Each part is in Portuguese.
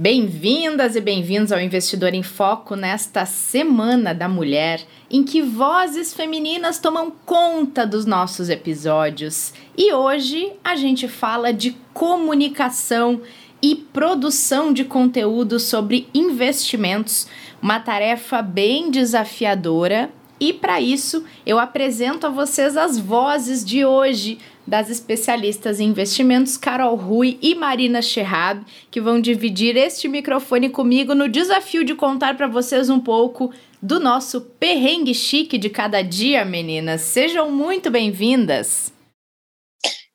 Bem-vindas e bem-vindos ao Investidor em Foco nesta Semana da Mulher, em que vozes femininas tomam conta dos nossos episódios. E hoje a gente fala de comunicação e produção de conteúdo sobre investimentos, uma tarefa bem desafiadora. E para isso, eu apresento a vocês as vozes de hoje das especialistas em investimentos Carol Rui e Marina Scherrab, que vão dividir este microfone comigo no desafio de contar para vocês um pouco do nosso perrengue chique de cada dia, meninas. Sejam muito bem-vindas.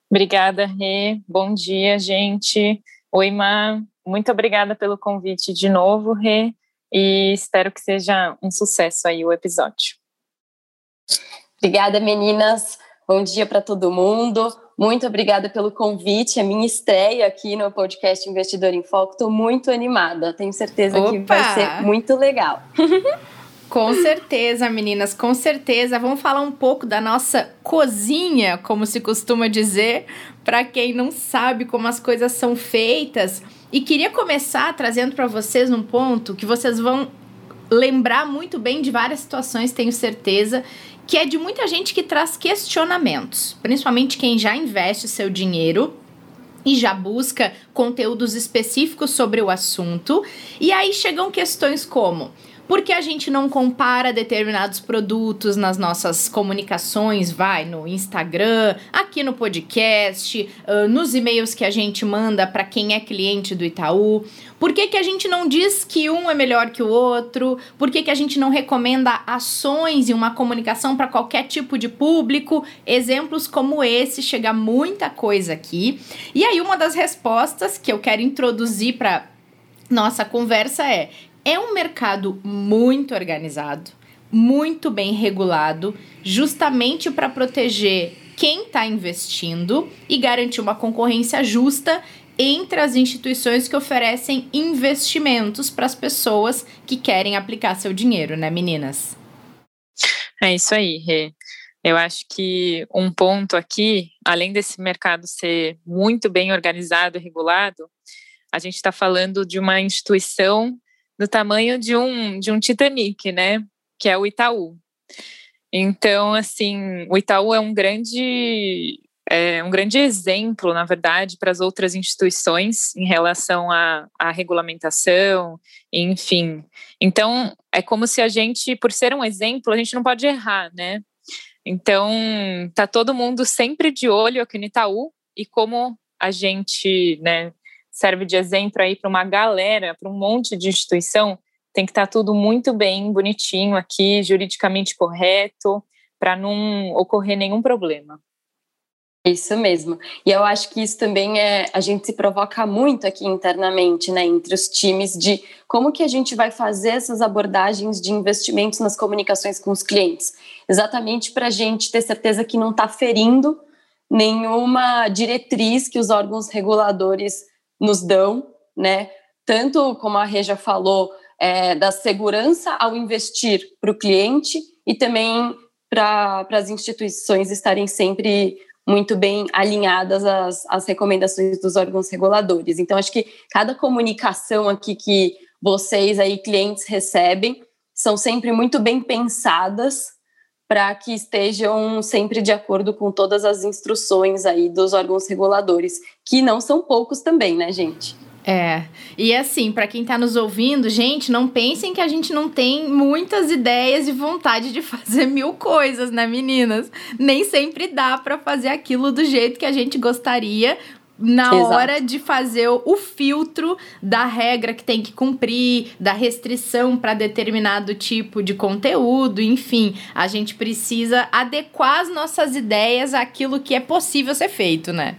Obrigada, Rê. Bom dia, gente. Oi, Má. Muito obrigada pelo convite de novo, Rê. E espero que seja um sucesso aí o episódio. Obrigada, meninas. Bom dia para todo mundo. Muito obrigada pelo convite. A minha estreia aqui no podcast Investidor em Foco. Estou muito animada. Tenho certeza Opa! que vai ser muito legal. Com certeza, meninas, com certeza. Vamos falar um pouco da nossa cozinha, como se costuma dizer, para quem não sabe como as coisas são feitas. E queria começar trazendo para vocês um ponto que vocês vão lembrar muito bem de várias situações, tenho certeza, que é de muita gente que traz questionamentos, principalmente quem já investe seu dinheiro e já busca conteúdos específicos sobre o assunto. E aí chegam questões como: por que a gente não compara determinados produtos nas nossas comunicações, vai no Instagram, aqui no podcast, uh, nos e-mails que a gente manda para quem é cliente do Itaú? Por que, que a gente não diz que um é melhor que o outro? Por que, que a gente não recomenda ações e uma comunicação para qualquer tipo de público? Exemplos como esse, chega muita coisa aqui. E aí, uma das respostas que eu quero introduzir para nossa conversa é: é um mercado muito organizado, muito bem regulado, justamente para proteger quem está investindo e garantir uma concorrência justa entre as instituições que oferecem investimentos para as pessoas que querem aplicar seu dinheiro, né, meninas? É isso aí, Rê. Eu acho que um ponto aqui, além desse mercado ser muito bem organizado e regulado, a gente está falando de uma instituição do tamanho de um, de um Titanic, né? Que é o Itaú. Então, assim, o Itaú é um grande, é um grande exemplo, na verdade, para as outras instituições em relação à, à regulamentação, enfim. Então, é como se a gente, por ser um exemplo, a gente não pode errar, né? Então, tá todo mundo sempre de olho aqui no Itaú e como a gente, né, serve de exemplo aí para uma galera, para um monte de instituição, tem que estar tá tudo muito bem, bonitinho aqui, juridicamente correto, para não ocorrer nenhum problema. Isso mesmo. E eu acho que isso também é a gente se provoca muito aqui internamente, né, entre os times de como que a gente vai fazer essas abordagens de investimentos nas comunicações com os clientes, exatamente para a gente ter certeza que não está ferindo nenhuma diretriz que os órgãos reguladores nos dão, né? Tanto como a Reja falou, é, da segurança ao investir para o cliente e também para as instituições estarem sempre muito bem alinhadas às, às recomendações dos órgãos reguladores. Então, acho que cada comunicação aqui que vocês aí, clientes, recebem, são sempre muito bem pensadas para que estejam sempre de acordo com todas as instruções aí dos órgãos reguladores, que não são poucos também, né, gente? É. E assim, para quem está nos ouvindo, gente, não pensem que a gente não tem muitas ideias e vontade de fazer mil coisas, né, meninas? Nem sempre dá para fazer aquilo do jeito que a gente gostaria, na Exato. hora de fazer o filtro da regra que tem que cumprir, da restrição para determinado tipo de conteúdo, enfim, a gente precisa adequar as nossas ideias àquilo que é possível ser feito, né?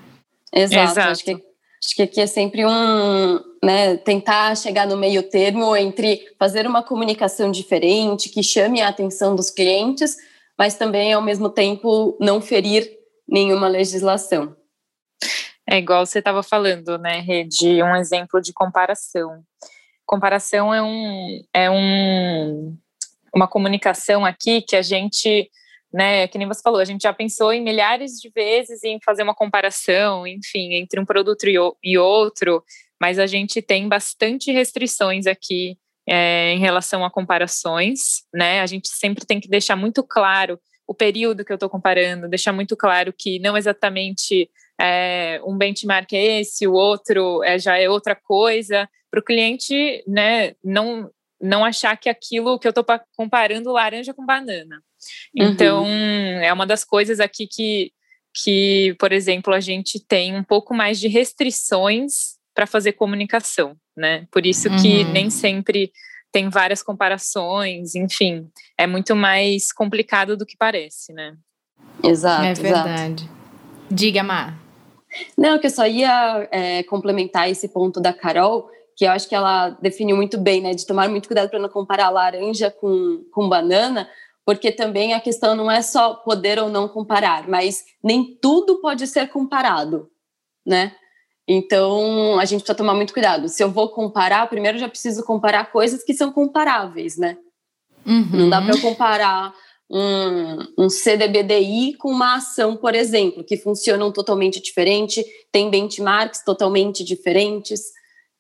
Exato. Exato. Acho, que, acho que aqui é sempre um, né, tentar chegar no meio termo entre fazer uma comunicação diferente, que chame a atenção dos clientes, mas também, ao mesmo tempo, não ferir nenhuma legislação. É igual você estava falando, né, de um exemplo de comparação. Comparação é um, é um, uma comunicação aqui que a gente, né, que nem você falou, a gente já pensou em milhares de vezes em fazer uma comparação, enfim, entre um produto e outro, mas a gente tem bastante restrições aqui é, em relação a comparações, né? A gente sempre tem que deixar muito claro o período que eu estou comparando, deixar muito claro que não exatamente é, um benchmark é esse, o outro é, já é outra coisa, para o cliente né, não, não achar que aquilo que eu estou comparando laranja com banana. Uhum. Então, é uma das coisas aqui que, que, por exemplo, a gente tem um pouco mais de restrições para fazer comunicação, né? Por isso que uhum. nem sempre tem várias comparações, enfim, é muito mais complicado do que parece, né? Exato. É verdade. Exato. Diga, Mar. Não, que eu só ia é, complementar esse ponto da Carol, que eu acho que ela definiu muito bem, né? De tomar muito cuidado para não comparar laranja com, com banana, porque também a questão não é só poder ou não comparar, mas nem tudo pode ser comparado, né? Então, a gente precisa tomar muito cuidado. Se eu vou comparar, primeiro já preciso comparar coisas que são comparáveis, né? Uhum. Não dá para eu comparar um, um CDBDI com uma ação, por exemplo, que funcionam totalmente diferente, tem benchmarks totalmente diferentes.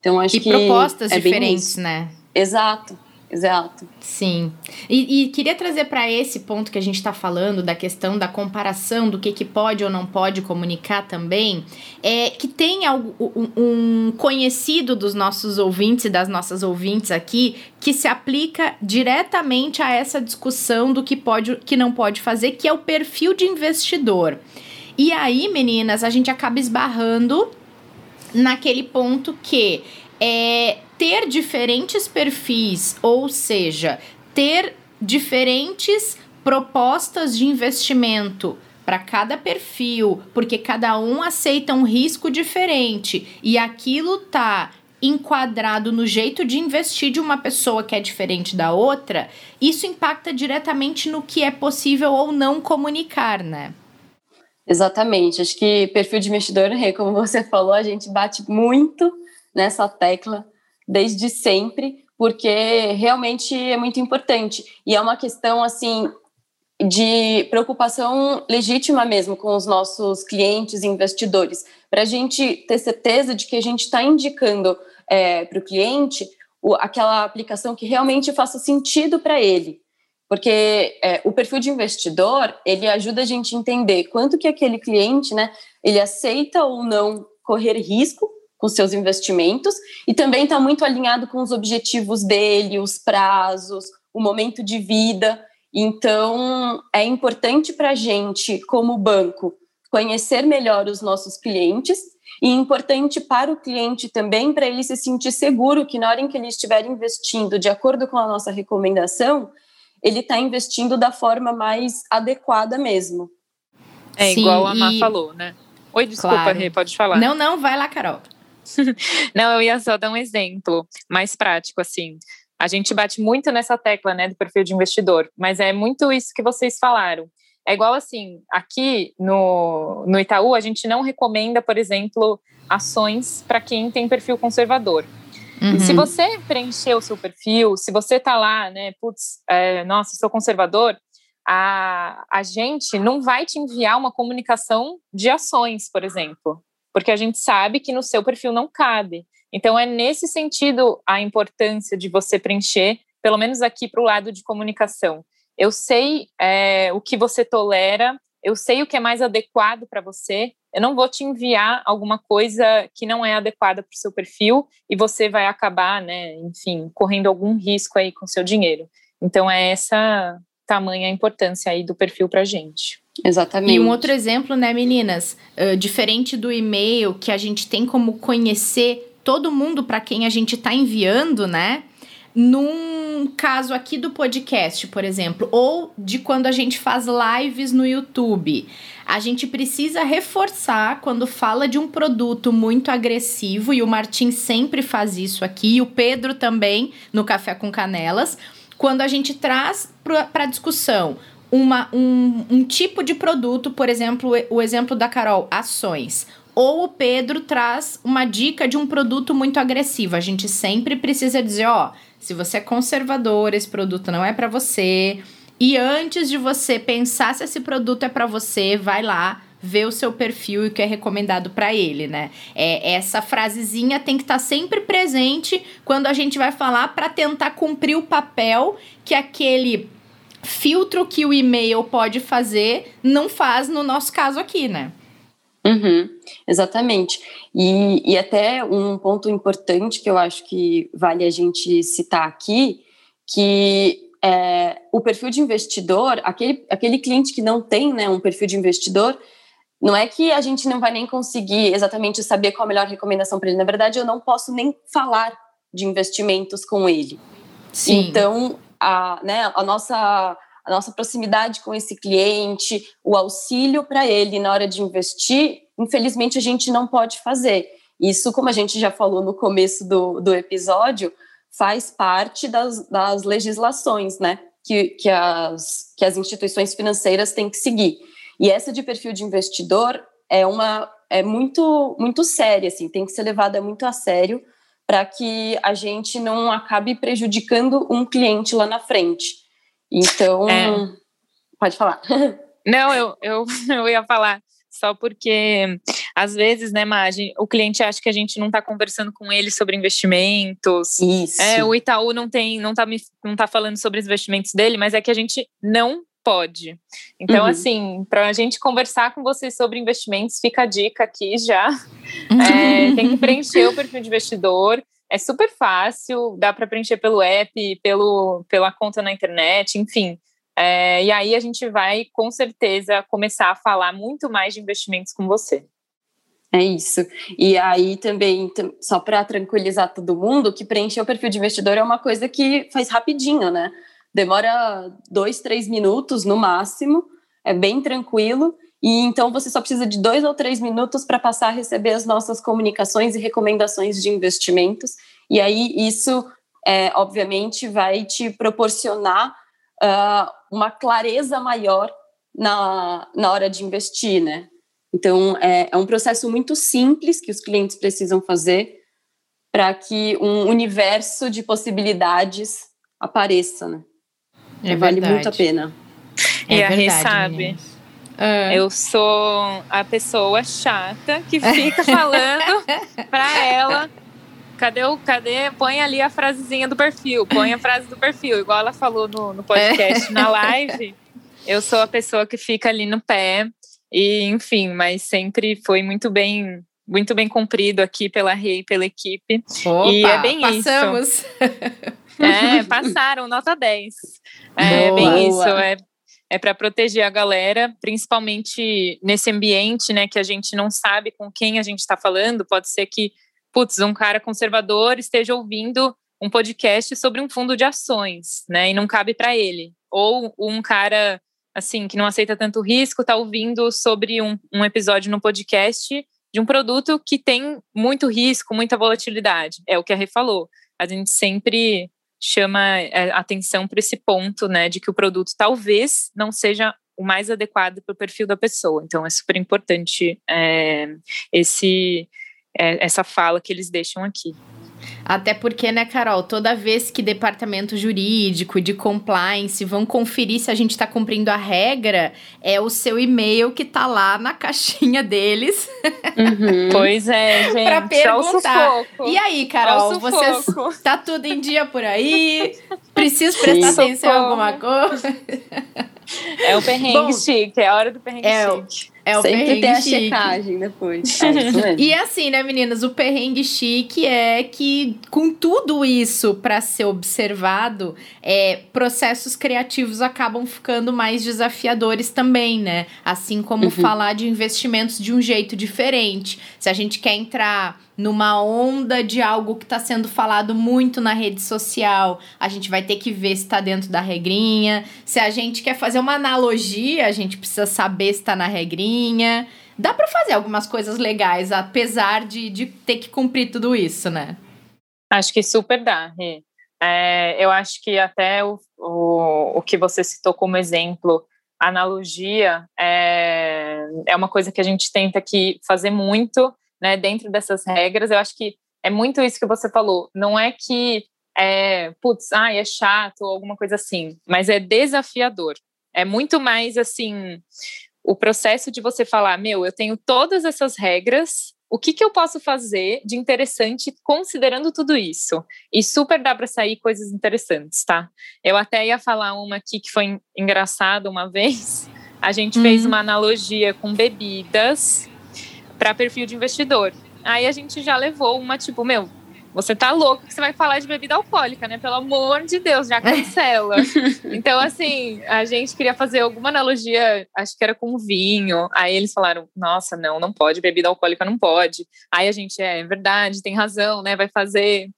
Então, acho e que. E propostas é diferentes, né? Exato. Exato. Sim. E, e queria trazer para esse ponto que a gente está falando, da questão da comparação do que, que pode ou não pode comunicar também, é que tem algo, um, conhecido dos nossos ouvintes e das nossas ouvintes aqui que se aplica diretamente a essa discussão do que pode que não pode fazer, que é o perfil de investidor. E aí, meninas, a gente acaba esbarrando naquele ponto que é, ter diferentes perfis, ou seja, ter diferentes propostas de investimento para cada perfil, porque cada um aceita um risco diferente e aquilo tá enquadrado no jeito de investir de uma pessoa que é diferente da outra, isso impacta diretamente no que é possível ou não comunicar, né? Exatamente. Acho que perfil de investidor, como você falou, a gente bate muito nessa tecla desde sempre, porque realmente é muito importante. E é uma questão, assim, de preocupação legítima mesmo com os nossos clientes e investidores, para a gente ter certeza de que a gente está indicando é, para o cliente aquela aplicação que realmente faça sentido para ele. Porque é, o perfil de investidor, ele ajuda a gente a entender quanto que aquele cliente, né, ele aceita ou não correr risco com seus investimentos e também está muito alinhado com os objetivos dele, os prazos, o momento de vida. Então, é importante para a gente, como banco, conhecer melhor os nossos clientes e importante para o cliente também, para ele se sentir seguro que na hora em que ele estiver investindo de acordo com a nossa recomendação, ele está investindo da forma mais adequada mesmo. É Sim, igual a Má e... falou, né? Oi, desculpa, claro. Rê, pode falar. Não, não, vai lá, Carol. Não, eu ia só dar um exemplo mais prático, assim. A gente bate muito nessa tecla, né, do perfil de investidor, mas é muito isso que vocês falaram. É igual assim, aqui no, no Itaú, a gente não recomenda, por exemplo, ações para quem tem perfil conservador. Uhum. Se você preencher o seu perfil, se você tá lá, né, putz, é, nossa, sou conservador, a, a gente não vai te enviar uma comunicação de ações, por exemplo porque a gente sabe que no seu perfil não cabe. Então, é nesse sentido a importância de você preencher, pelo menos aqui para o lado de comunicação. Eu sei é, o que você tolera, eu sei o que é mais adequado para você, eu não vou te enviar alguma coisa que não é adequada para o seu perfil e você vai acabar, né, enfim, correndo algum risco aí com seu dinheiro. Então, é essa tamanha importância aí do perfil para gente. Exatamente. E um outro exemplo, né, meninas? Uh, diferente do e-mail, que a gente tem como conhecer todo mundo para quem a gente está enviando, né? num caso aqui do podcast, por exemplo, ou de quando a gente faz lives no YouTube, a gente precisa reforçar quando fala de um produto muito agressivo, e o Martim sempre faz isso aqui, e o Pedro também no Café com Canelas, quando a gente traz para discussão uma, um, um tipo de produto, por exemplo, o exemplo da Carol, ações ou o Pedro traz uma dica de um produto muito agressivo. A gente sempre precisa dizer, ó, se você é conservador, esse produto não é para você. E antes de você pensar se esse produto é para você, vai lá ver o seu perfil e o que é recomendado para ele, né? É, essa frasezinha tem que estar tá sempre presente quando a gente vai falar para tentar cumprir o papel que aquele filtro que o e-mail pode fazer não faz no nosso caso aqui, né? Uhum, exatamente. E, e até um ponto importante que eu acho que vale a gente citar aqui, que é, o perfil de investidor, aquele, aquele cliente que não tem né, um perfil de investidor, não é que a gente não vai nem conseguir exatamente saber qual a melhor recomendação para ele. Na verdade, eu não posso nem falar de investimentos com ele. Sim. Então, a, né, a nossa a nossa proximidade com esse cliente, o auxílio para ele na hora de investir, infelizmente a gente não pode fazer. Isso, como a gente já falou no começo do, do episódio, faz parte das, das legislações, né? Que, que, as, que as instituições financeiras têm que seguir. E essa de perfil de investidor é uma é muito muito séria, assim, tem que ser levada muito a sério para que a gente não acabe prejudicando um cliente lá na frente. Então, é. pode falar. Não, eu, eu, eu ia falar só porque às vezes, né, Magem, o cliente acha que a gente não está conversando com ele sobre investimentos. Isso. É, o Itaú não tem, não está não tá falando sobre os investimentos dele, mas é que a gente não pode. Então, uhum. assim, para a gente conversar com vocês sobre investimentos, fica a dica aqui já. É, tem que preencher o perfil de investidor. É super fácil, dá para preencher pelo app, pelo, pela conta na internet, enfim. É, e aí a gente vai, com certeza, começar a falar muito mais de investimentos com você. É isso. E aí também, só para tranquilizar todo mundo, que preencher o perfil de investidor é uma coisa que faz rapidinho, né? Demora dois, três minutos no máximo, é bem tranquilo. E então você só precisa de dois ou três minutos para passar a receber as nossas comunicações e recomendações de investimentos. E aí isso, é, obviamente, vai te proporcionar uh, uma clareza maior na, na hora de investir, né? Então é, é um processo muito simples que os clientes precisam fazer para que um universo de possibilidades apareça, né? É vale muito a pena. É e a Rê sabe. Ah. Eu sou a pessoa chata que fica falando para ela. Cadê o. Cadê? Põe ali a frasezinha do perfil, põe a frase do perfil, igual ela falou no, no podcast, é. na live. Eu sou a pessoa que fica ali no pé. E, enfim, mas sempre foi muito bem muito bem cumprido aqui pela Rei, pela equipe. Opa, e é bem passamos. isso. É, passaram, nota 10. É boa, bem boa. isso. É é para proteger a galera, principalmente nesse ambiente, né, que a gente não sabe com quem a gente está falando. Pode ser que, putz, um cara conservador esteja ouvindo um podcast sobre um fundo de ações, né, e não cabe para ele. Ou um cara, assim, que não aceita tanto risco, está ouvindo sobre um, um episódio no podcast de um produto que tem muito risco, muita volatilidade. É o que a Rê falou. A gente sempre chama é, atenção para esse ponto, né, de que o produto talvez não seja o mais adequado para o perfil da pessoa. Então é super importante é, esse é, essa fala que eles deixam aqui. Até porque, né, Carol, toda vez que departamento jurídico de compliance vão conferir se a gente está cumprindo a regra, é o seu e-mail que tá lá na caixinha deles. Uhum. pois é, gente. pra perguntar. E aí, Carol, você tá tudo em dia por aí? Preciso prestar Sim. atenção em alguma coisa? É o perrengue Bom, chique, é a hora do perrengue é chique. É o Sempre perrengue tem a chique. checagem depois. É e assim, né, meninas? O perrengue chique é que, com tudo isso para ser observado, é, processos criativos acabam ficando mais desafiadores também, né? Assim como uhum. falar de investimentos de um jeito diferente. Se a gente quer entrar numa onda de algo que está sendo falado muito na rede social, a gente vai ter que ver se está dentro da regrinha. Se a gente quer fazer uma analogia, a gente precisa saber se está na regrinha. Dá para fazer algumas coisas legais, apesar de, de ter que cumprir tudo isso, né? Acho que super dá. É, eu acho que até o, o, o que você citou como exemplo, analogia, é, é uma coisa que a gente tenta aqui fazer muito, né, dentro dessas regras. Eu acho que é muito isso que você falou. Não é que é, putz, ai, é chato ou alguma coisa assim, mas é desafiador. É muito mais assim, o processo de você falar, meu, eu tenho todas essas regras, o que, que eu posso fazer de interessante considerando tudo isso? E super dá para sair coisas interessantes, tá? Eu até ia falar uma aqui que foi engraçada uma vez. A gente uhum. fez uma analogia com bebidas para perfil de investidor. Aí a gente já levou uma tipo, meu, você tá louco que você vai falar de bebida alcoólica, né? Pelo amor de Deus, já cancela. então, assim, a gente queria fazer alguma analogia, acho que era com vinho. Aí eles falaram: nossa, não, não pode, bebida alcoólica não pode. Aí a gente, é, é verdade, tem razão, né? Vai fazer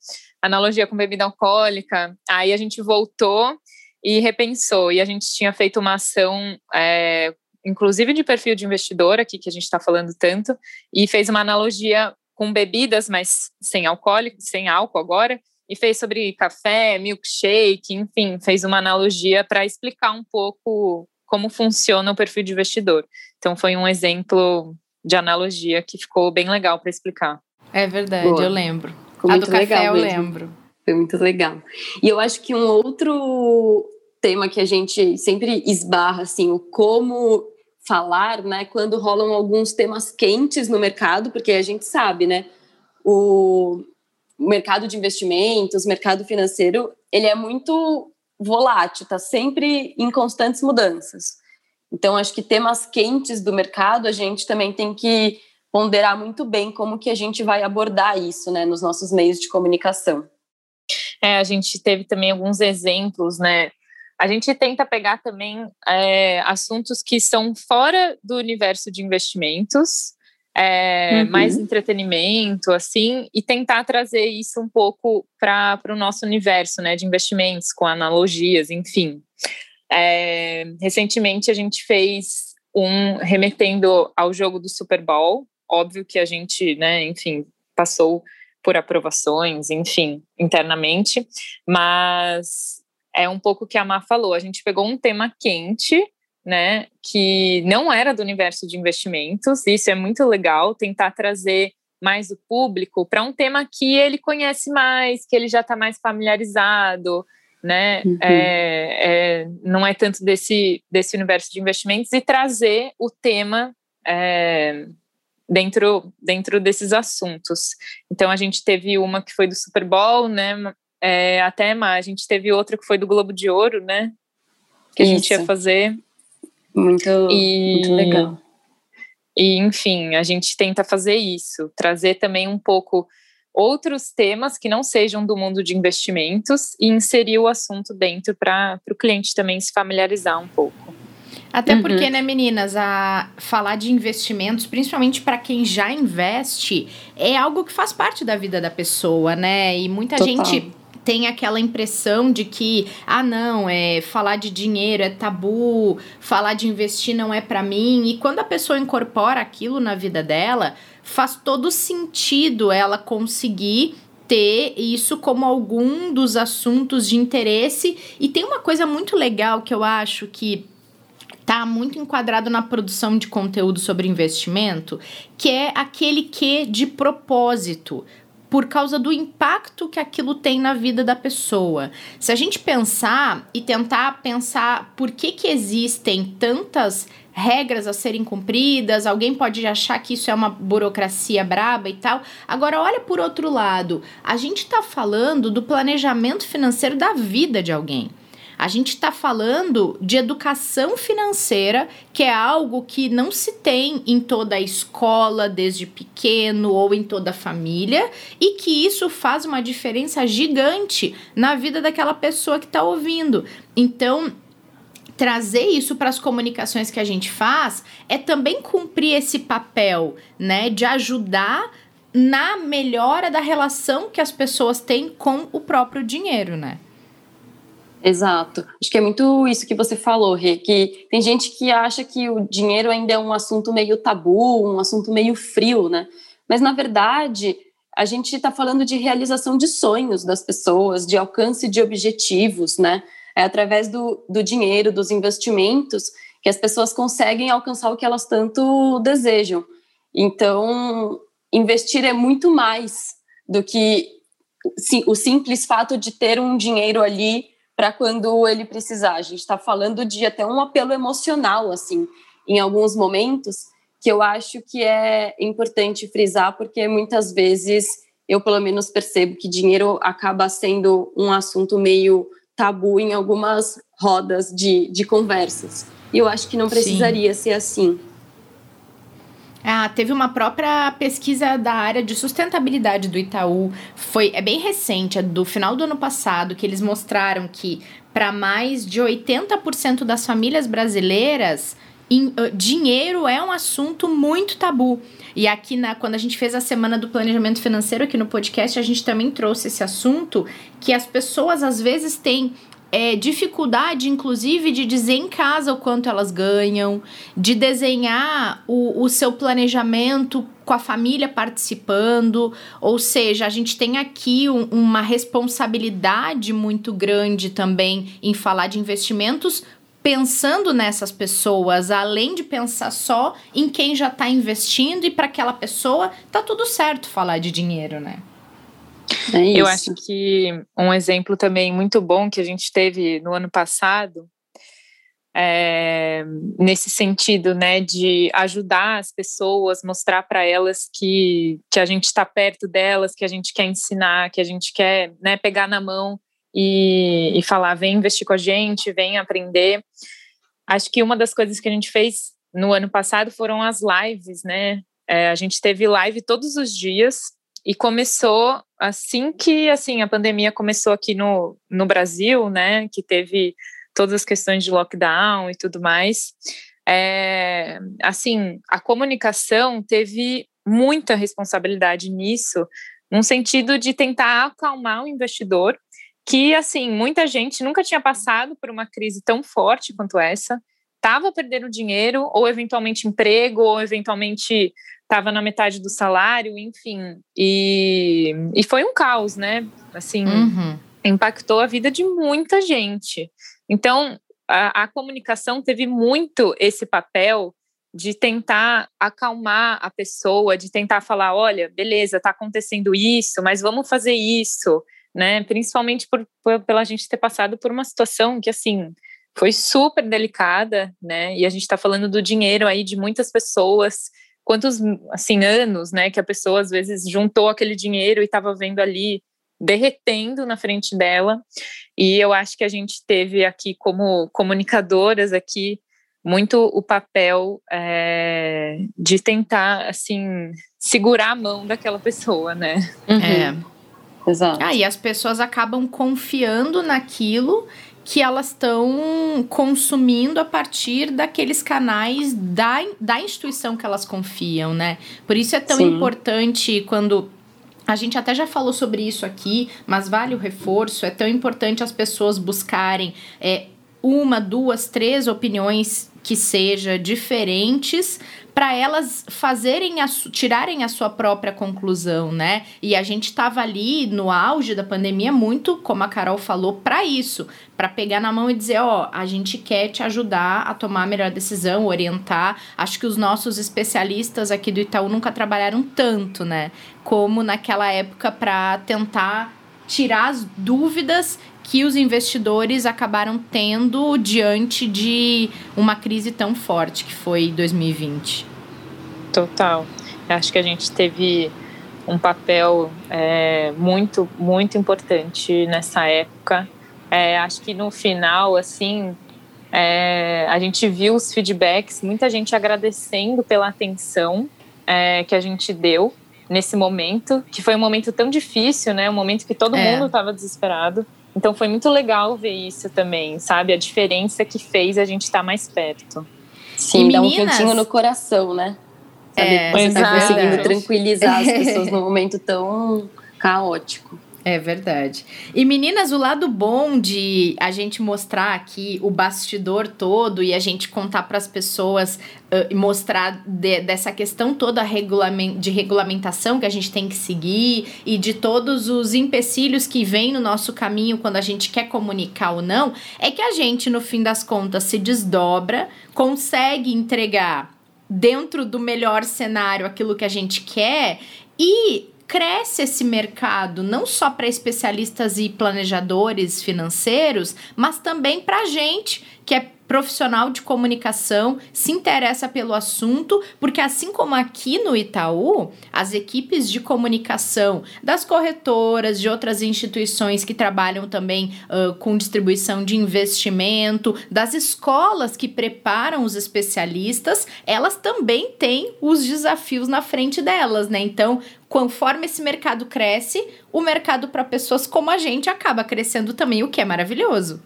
analogia com bebida alcoólica. Aí a gente voltou e repensou. E a gente tinha feito uma ação. É, inclusive de perfil de investidor aqui que a gente está falando tanto, e fez uma analogia com bebidas, mas sem alcoólico, sem álcool agora, e fez sobre café, milkshake, enfim, fez uma analogia para explicar um pouco como funciona o perfil de investidor. Então foi um exemplo de analogia que ficou bem legal para explicar. É verdade, Boa. eu lembro. Ficou A do café eu mesmo. lembro. Foi muito legal. E eu acho que um outro tema que a gente sempre esbarra assim, o como falar, né, quando rolam alguns temas quentes no mercado, porque a gente sabe, né, o mercado de investimentos, mercado financeiro, ele é muito volátil, está sempre em constantes mudanças. Então, acho que temas quentes do mercado, a gente também tem que ponderar muito bem como que a gente vai abordar isso, né, nos nossos meios de comunicação. É, a gente teve também alguns exemplos, né, a gente tenta pegar também é, assuntos que são fora do universo de investimentos, é, uhum. mais entretenimento, assim, e tentar trazer isso um pouco para o nosso universo, né, de investimentos, com analogias, enfim. É, recentemente a gente fez um remetendo ao jogo do Super Bowl, óbvio que a gente, né, enfim, passou por aprovações, enfim, internamente, mas é um pouco o que a Má falou. A gente pegou um tema quente, né, que não era do universo de investimentos. Isso é muito legal, tentar trazer mais o público para um tema que ele conhece mais, que ele já está mais familiarizado, né? Uhum. É, é, não é tanto desse, desse universo de investimentos e trazer o tema é, dentro, dentro desses assuntos. Então a gente teve uma que foi do Super Bowl, né? É, até mais. A gente teve outra que foi do Globo de Ouro, né? Que Isso. a gente ia fazer. Muito, e, muito legal. E, enfim, a gente tenta fazer isso, trazer também um pouco outros temas que não sejam do mundo de investimentos e inserir o assunto dentro para o cliente também se familiarizar um pouco. Até uhum. porque, né, meninas, a falar de investimentos, principalmente para quem já investe, é algo que faz parte da vida da pessoa, né? E muita Total. gente tem aquela impressão de que, ah, não, é falar de dinheiro é tabu, falar de investir não é para mim. E quando a pessoa incorpora aquilo na vida dela, faz todo sentido ela conseguir ter isso como algum dos assuntos de interesse. E tem uma coisa muito legal que eu acho que tá muito enquadrado na produção de conteúdo sobre investimento, que é aquele que de propósito por causa do impacto que aquilo tem na vida da pessoa. Se a gente pensar e tentar pensar por que, que existem tantas regras a serem cumpridas, alguém pode achar que isso é uma burocracia braba e tal. Agora, olha por outro lado, a gente está falando do planejamento financeiro da vida de alguém. A gente está falando de educação financeira, que é algo que não se tem em toda a escola, desde pequeno ou em toda a família, e que isso faz uma diferença gigante na vida daquela pessoa que está ouvindo. Então, trazer isso para as comunicações que a gente faz é também cumprir esse papel, né, de ajudar na melhora da relação que as pessoas têm com o próprio dinheiro, né? Exato. Acho que é muito isso que você falou, Rê, que tem gente que acha que o dinheiro ainda é um assunto meio tabu, um assunto meio frio, né? Mas, na verdade, a gente está falando de realização de sonhos das pessoas, de alcance de objetivos, né? É através do, do dinheiro, dos investimentos, que as pessoas conseguem alcançar o que elas tanto desejam. Então, investir é muito mais do que o simples fato de ter um dinheiro ali para quando ele precisar. A gente está falando de até um apelo emocional, assim, em alguns momentos, que eu acho que é importante frisar, porque muitas vezes eu, pelo menos, percebo que dinheiro acaba sendo um assunto meio tabu em algumas rodas de, de conversas. E eu acho que não precisaria Sim. ser assim. Ah, teve uma própria pesquisa da área de sustentabilidade do Itaú, foi é bem recente, é do final do ano passado, que eles mostraram que para mais de 80% das famílias brasileiras, uh, dinheiro é um assunto muito tabu. E aqui, na, quando a gente fez a semana do planejamento financeiro aqui no podcast, a gente também trouxe esse assunto que as pessoas às vezes têm é, dificuldade, inclusive, de dizer em casa o quanto elas ganham, de desenhar o, o seu planejamento com a família participando. Ou seja, a gente tem aqui um, uma responsabilidade muito grande também em falar de investimentos. Pensando nessas pessoas, além de pensar só em quem já está investindo e para aquela pessoa, tá tudo certo falar de dinheiro, né? É Eu acho que um exemplo também muito bom que a gente teve no ano passado, é, nesse sentido, né, de ajudar as pessoas, mostrar para elas que, que a gente está perto delas, que a gente quer ensinar, que a gente quer né, pegar na mão e, e falar, vem investir com a gente, vem aprender. Acho que uma das coisas que a gente fez no ano passado foram as lives, né? É, a gente teve live todos os dias e começou assim que assim a pandemia começou aqui no, no Brasil, né? Que teve todas as questões de lockdown e tudo mais. É, assim, a comunicação teve muita responsabilidade nisso, no sentido de tentar acalmar o investidor, que assim muita gente nunca tinha passado por uma crise tão forte quanto essa, estava perdendo dinheiro ou eventualmente emprego ou eventualmente estava na metade do salário, enfim. E, e foi um caos, né? Assim, uhum. impactou a vida de muita gente. Então, a, a comunicação teve muito esse papel de tentar acalmar a pessoa, de tentar falar, olha, beleza, está acontecendo isso, mas vamos fazer isso, né? Principalmente por, por, pela gente ter passado por uma situação que, assim, foi super delicada, né? E a gente está falando do dinheiro aí de muitas pessoas quantos assim anos, né, que a pessoa às vezes juntou aquele dinheiro e estava vendo ali derretendo na frente dela. E eu acho que a gente teve aqui como comunicadoras aqui muito o papel é, de tentar assim segurar a mão daquela pessoa, né? Uhum. É. Exato. Ah, e as pessoas acabam confiando naquilo que elas estão consumindo a partir daqueles canais da, da instituição que elas confiam, né? Por isso é tão Sim. importante quando a gente até já falou sobre isso aqui, mas vale o reforço. É tão importante as pessoas buscarem é, uma, duas, três opiniões que seja diferentes para elas fazerem a, tirarem a sua própria conclusão, né? E a gente estava ali no auge da pandemia muito, como a Carol falou, para isso, para pegar na mão e dizer, ó, a gente quer te ajudar a tomar a melhor decisão, orientar. Acho que os nossos especialistas aqui do Itaú nunca trabalharam tanto, né? Como naquela época para tentar tirar as dúvidas que os investidores acabaram tendo diante de uma crise tão forte que foi 2020. Total. Acho que a gente teve um papel é, muito, muito importante nessa época. É, acho que no final, assim, é, a gente viu os feedbacks, muita gente agradecendo pela atenção é, que a gente deu nesse momento, que foi um momento tão difícil, né? Um momento que todo é. mundo estava desesperado. Então foi muito legal ver isso também, sabe? A diferença que fez a gente estar tá mais perto. Sim, e dá meninas... um cantinho no coração, né? Saber é, você está conseguindo tranquilizar as pessoas num momento tão caótico. É verdade. E meninas, o lado bom de a gente mostrar aqui o bastidor todo e a gente contar para as pessoas uh, mostrar de, dessa questão toda regulamen de regulamentação que a gente tem que seguir e de todos os empecilhos que vêm no nosso caminho quando a gente quer comunicar ou não, é que a gente no fim das contas se desdobra, consegue entregar dentro do melhor cenário aquilo que a gente quer e cresce esse mercado não só para especialistas e planejadores financeiros, mas também para gente que é profissional de comunicação, se interessa pelo assunto, porque assim como aqui no Itaú, as equipes de comunicação das corretoras, de outras instituições que trabalham também uh, com distribuição de investimento, das escolas que preparam os especialistas, elas também têm os desafios na frente delas, né? Então, conforme esse mercado cresce, o mercado para pessoas como a gente acaba crescendo também, o que é maravilhoso.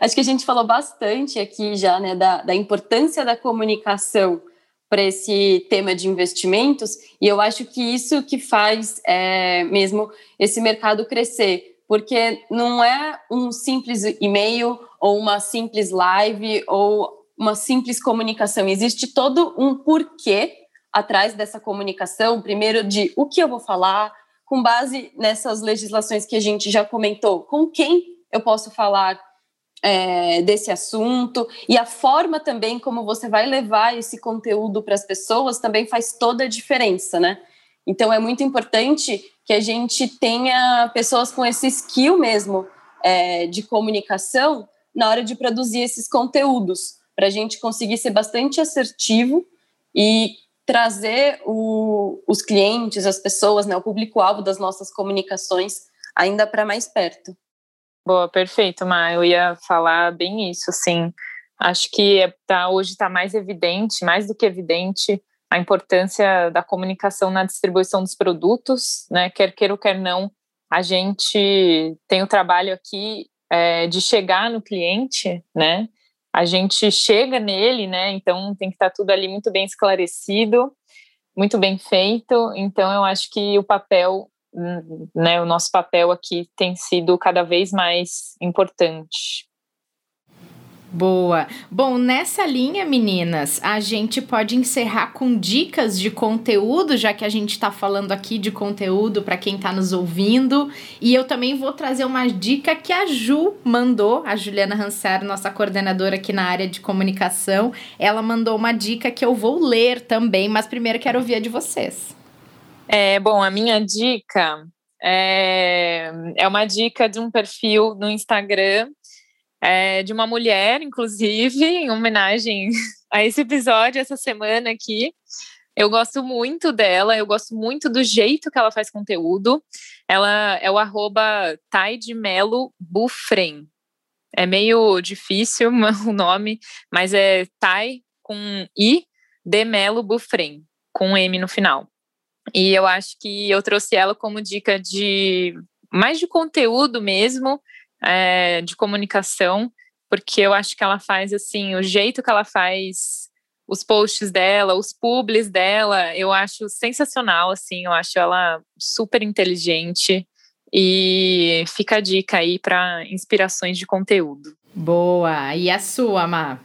Acho que a gente falou bastante aqui já né, da, da importância da comunicação para esse tema de investimentos, e eu acho que isso que faz é, mesmo esse mercado crescer, porque não é um simples e-mail ou uma simples live ou uma simples comunicação, existe todo um porquê atrás dessa comunicação, primeiro de o que eu vou falar, com base nessas legislações que a gente já comentou, com quem eu posso falar, é, desse assunto e a forma também como você vai levar esse conteúdo para as pessoas também faz toda a diferença, né? Então é muito importante que a gente tenha pessoas com esse skill mesmo é, de comunicação na hora de produzir esses conteúdos, para a gente conseguir ser bastante assertivo e trazer o, os clientes, as pessoas, né, o público-alvo das nossas comunicações ainda para mais perto. Boa, perfeito, Má. Eu ia falar bem isso, assim. Acho que é, tá, hoje está mais evidente, mais do que evidente, a importância da comunicação na distribuição dos produtos, né? Quer queira ou quer não, a gente tem o trabalho aqui é, de chegar no cliente, né? A gente chega nele, né? Então tem que estar tá tudo ali muito bem esclarecido, muito bem feito. Então eu acho que o papel né, o nosso papel aqui tem sido cada vez mais importante. Boa. Bom, nessa linha, meninas, a gente pode encerrar com dicas de conteúdo, já que a gente está falando aqui de conteúdo para quem está nos ouvindo. E eu também vou trazer uma dica que a Ju mandou, a Juliana Rancer, nossa coordenadora aqui na área de comunicação. Ela mandou uma dica que eu vou ler também, mas primeiro quero ouvir a de vocês. É, bom, a minha dica é, é uma dica de um perfil no Instagram é, de uma mulher, inclusive, em homenagem a esse episódio essa semana aqui. Eu gosto muito dela, eu gosto muito do jeito que ela faz conteúdo. Ela é o arroba Bufren. É meio difícil o nome, mas é Tai com I de Melo Bufren, com M no final. E eu acho que eu trouxe ela como dica de mais de conteúdo mesmo, é, de comunicação, porque eu acho que ela faz assim, o jeito que ela faz os posts dela, os publis dela, eu acho sensacional, assim, eu acho ela super inteligente e fica a dica aí para inspirações de conteúdo. Boa! E a sua, Má?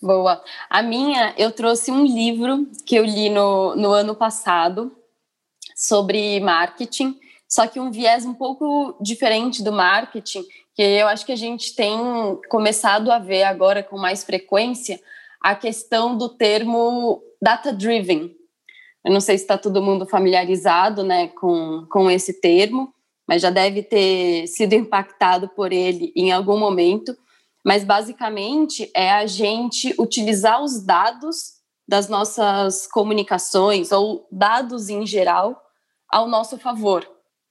Boa. A minha, eu trouxe um livro que eu li no, no ano passado, sobre marketing, só que um viés um pouco diferente do marketing, que eu acho que a gente tem começado a ver agora com mais frequência a questão do termo data driven. Eu não sei se está todo mundo familiarizado né, com, com esse termo, mas já deve ter sido impactado por ele em algum momento. Mas basicamente é a gente utilizar os dados das nossas comunicações ou dados em geral ao nosso favor.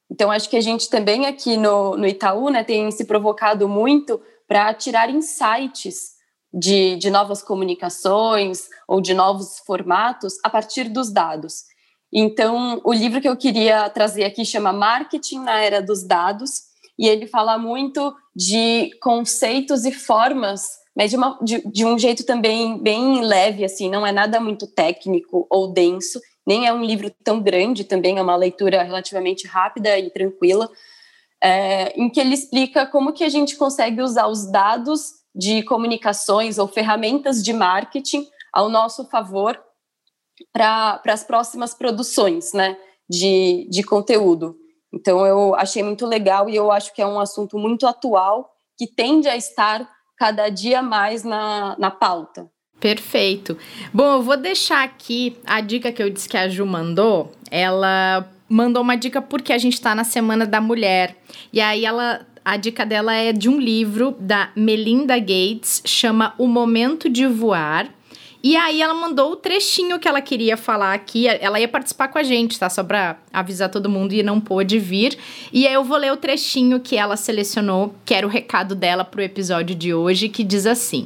Então, acho que a gente também aqui no, no Itaú né, tem se provocado muito para tirar insights de, de novas comunicações ou de novos formatos a partir dos dados. Então, o livro que eu queria trazer aqui chama Marketing na Era dos Dados, e ele fala muito de conceitos e formas, mas de, uma, de, de um jeito também bem leve, assim, não é nada muito técnico ou denso, nem é um livro tão grande, também é uma leitura relativamente rápida e tranquila, é, em que ele explica como que a gente consegue usar os dados de comunicações ou ferramentas de marketing ao nosso favor para as próximas produções né, de, de conteúdo. Então, eu achei muito legal e eu acho que é um assunto muito atual que tende a estar cada dia mais na, na pauta. Perfeito. Bom, eu vou deixar aqui a dica que eu disse que a Ju mandou. Ela mandou uma dica porque a gente está na Semana da Mulher. E aí ela. A dica dela é de um livro da Melinda Gates, chama O Momento de Voar. E aí ela mandou o trechinho que ela queria falar aqui. Ela ia participar com a gente, tá? Só pra avisar todo mundo e não pôde vir. E aí eu vou ler o trechinho que ela selecionou, que era o recado dela pro episódio de hoje, que diz assim: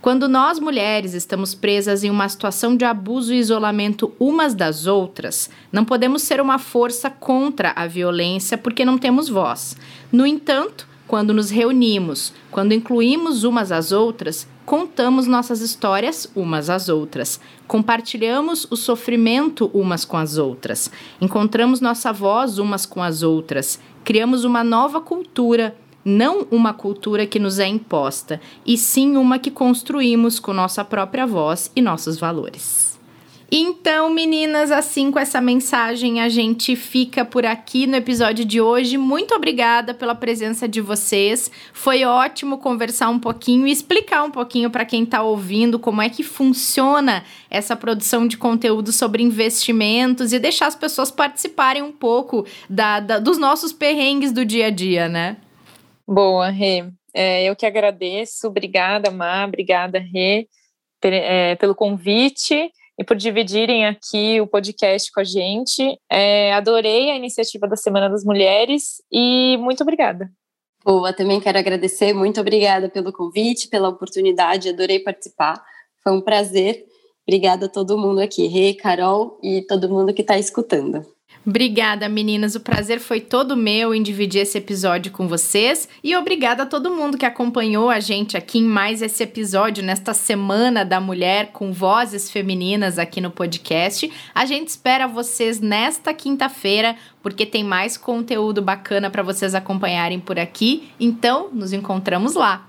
quando nós mulheres estamos presas em uma situação de abuso e isolamento umas das outras, não podemos ser uma força contra a violência porque não temos voz. No entanto, quando nos reunimos, quando incluímos umas às outras, contamos nossas histórias umas às outras, compartilhamos o sofrimento umas com as outras, encontramos nossa voz umas com as outras, criamos uma nova cultura não uma cultura que nos é imposta, e sim uma que construímos com nossa própria voz e nossos valores. Então, meninas, assim com essa mensagem, a gente fica por aqui no episódio de hoje. Muito obrigada pela presença de vocês. Foi ótimo conversar um pouquinho e explicar um pouquinho para quem está ouvindo como é que funciona essa produção de conteúdo sobre investimentos e deixar as pessoas participarem um pouco da, da dos nossos perrengues do dia a dia, né? Boa, Rê. É, eu que agradeço. Obrigada, Má. Obrigada, Rê, é, pelo convite e por dividirem aqui o podcast com a gente. É, adorei a iniciativa da Semana das Mulheres e muito obrigada. Boa, também quero agradecer. Muito obrigada pelo convite, pela oportunidade. Adorei participar. Foi um prazer. Obrigada a todo mundo aqui, Rê, Carol e todo mundo que está escutando. Obrigada, meninas. O prazer foi todo meu em dividir esse episódio com vocês. E obrigada a todo mundo que acompanhou a gente aqui em mais esse episódio, nesta Semana da Mulher com vozes femininas aqui no podcast. A gente espera vocês nesta quinta-feira, porque tem mais conteúdo bacana para vocês acompanharem por aqui. Então, nos encontramos lá.